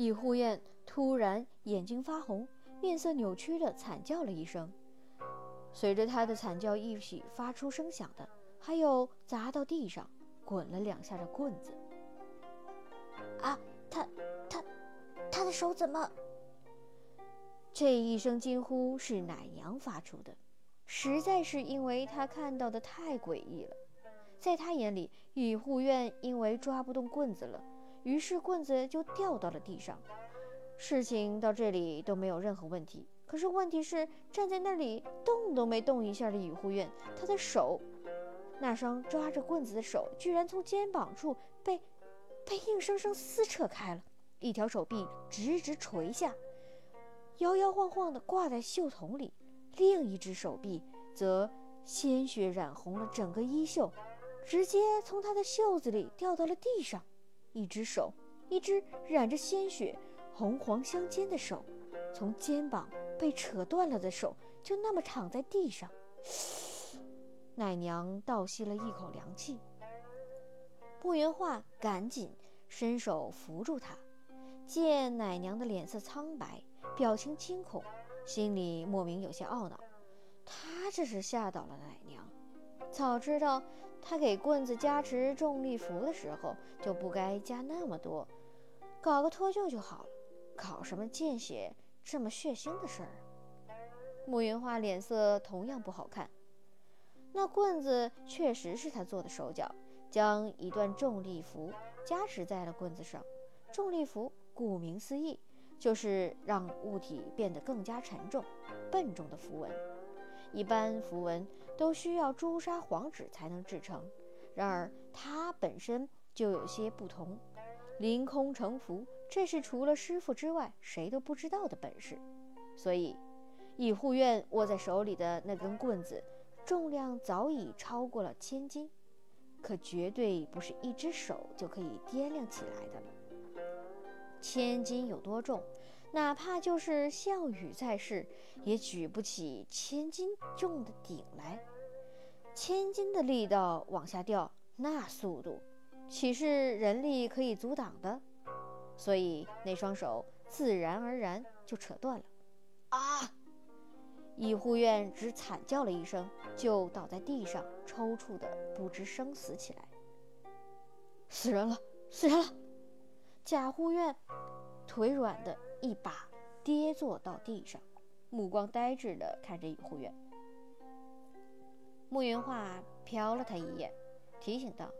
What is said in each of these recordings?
易护院突然眼睛发红，面色扭曲的惨叫了一声。随着他的惨叫一起发出声响的，还有砸到地上、滚了两下的棍子。啊，他、他、他的手怎么？这一声惊呼是奶娘发出的，实在是因为她看到的太诡异了。在她眼里，御护院因为抓不动棍子了，于是棍子就掉到了地上。事情到这里都没有任何问题。可是问题是，站在那里动都没动一下的御护院，他的手，那双抓着棍子的手，居然从肩膀处被被硬生生撕扯开了，一条手臂直直垂下。摇摇晃晃地挂在袖筒里，另一只手臂则鲜血染红了整个衣袖，直接从他的袖子里掉到了地上。一只手，一只染着鲜血、红黄相间的手，从肩膀被扯断了的手，就那么躺在地上。奶娘倒吸了一口凉气。慕云画赶紧伸手扶住她，见奶娘的脸色苍白。表情惊恐，心里莫名有些懊恼。他这是吓到了奶娘。早知道他给棍子加持重力符的时候，就不该加那么多，搞个脱臼就好了。搞什么见血这么血腥的事儿？慕云花脸色同样不好看。那棍子确实是他做的手脚，将一段重力符加持在了棍子上。重力符顾名思义。就是让物体变得更加沉重、笨重的符文。一般符文都需要朱砂黄纸才能制成，然而它本身就有些不同，凌空成符，这是除了师傅之外谁都不知道的本事。所以，以护院握在手里的那根棍子，重量早已超过了千斤，可绝对不是一只手就可以掂量起来的了。千斤有多重？哪怕就是项羽在世，也举不起千斤重的鼎来。千斤的力道往下掉，那速度岂是人力可以阻挡的？所以那双手自然而然就扯断了。啊！医护院只惨叫了一声，就倒在地上，抽搐的不知生死起来。死人了！死人了！贾护院腿软的一把跌坐到地上，目光呆滞的看着尹护院。慕云画瞟了他一眼，提醒道：“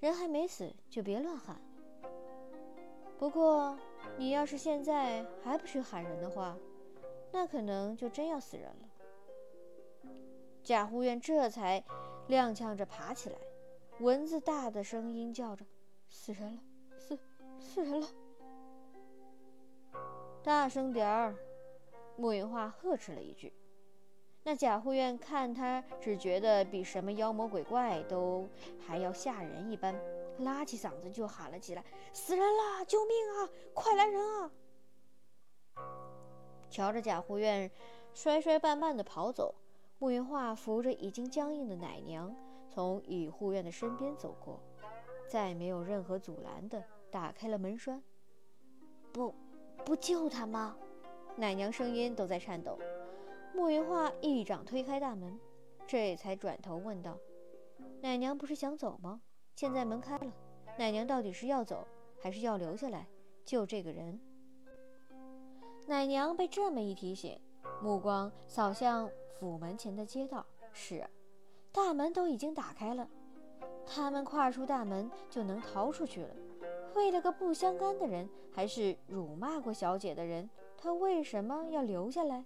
人还没死，就别乱喊。不过，你要是现在还不许喊人的话，那可能就真要死人了。”贾护院这才踉跄着爬起来，蚊子大的声音叫着：“死人了！”死死人了！大声点儿！慕云画呵斥了一句。那贾护院看他只觉得比什么妖魔鬼怪都还要吓人一般，拉起嗓子就喊了起来：“死人啦！救命啊！快来人啊！”瞧着贾护院摔摔绊绊地跑走，慕云画扶着已经僵硬的奶娘从乙护院的身边走过。再没有任何阻拦的打开了门栓，不，不救他吗？奶娘声音都在颤抖。慕云画一掌推开大门，这才转头问道：“奶娘不是想走吗？现在门开了，奶娘到底是要走，还是要留下来救这个人？”奶娘被这么一提醒，目光扫向府门前的街道。是啊，大门都已经打开了。他们跨出大门就能逃出去了。为了个不相干的人，还是辱骂过小姐的人，他为什么要留下来？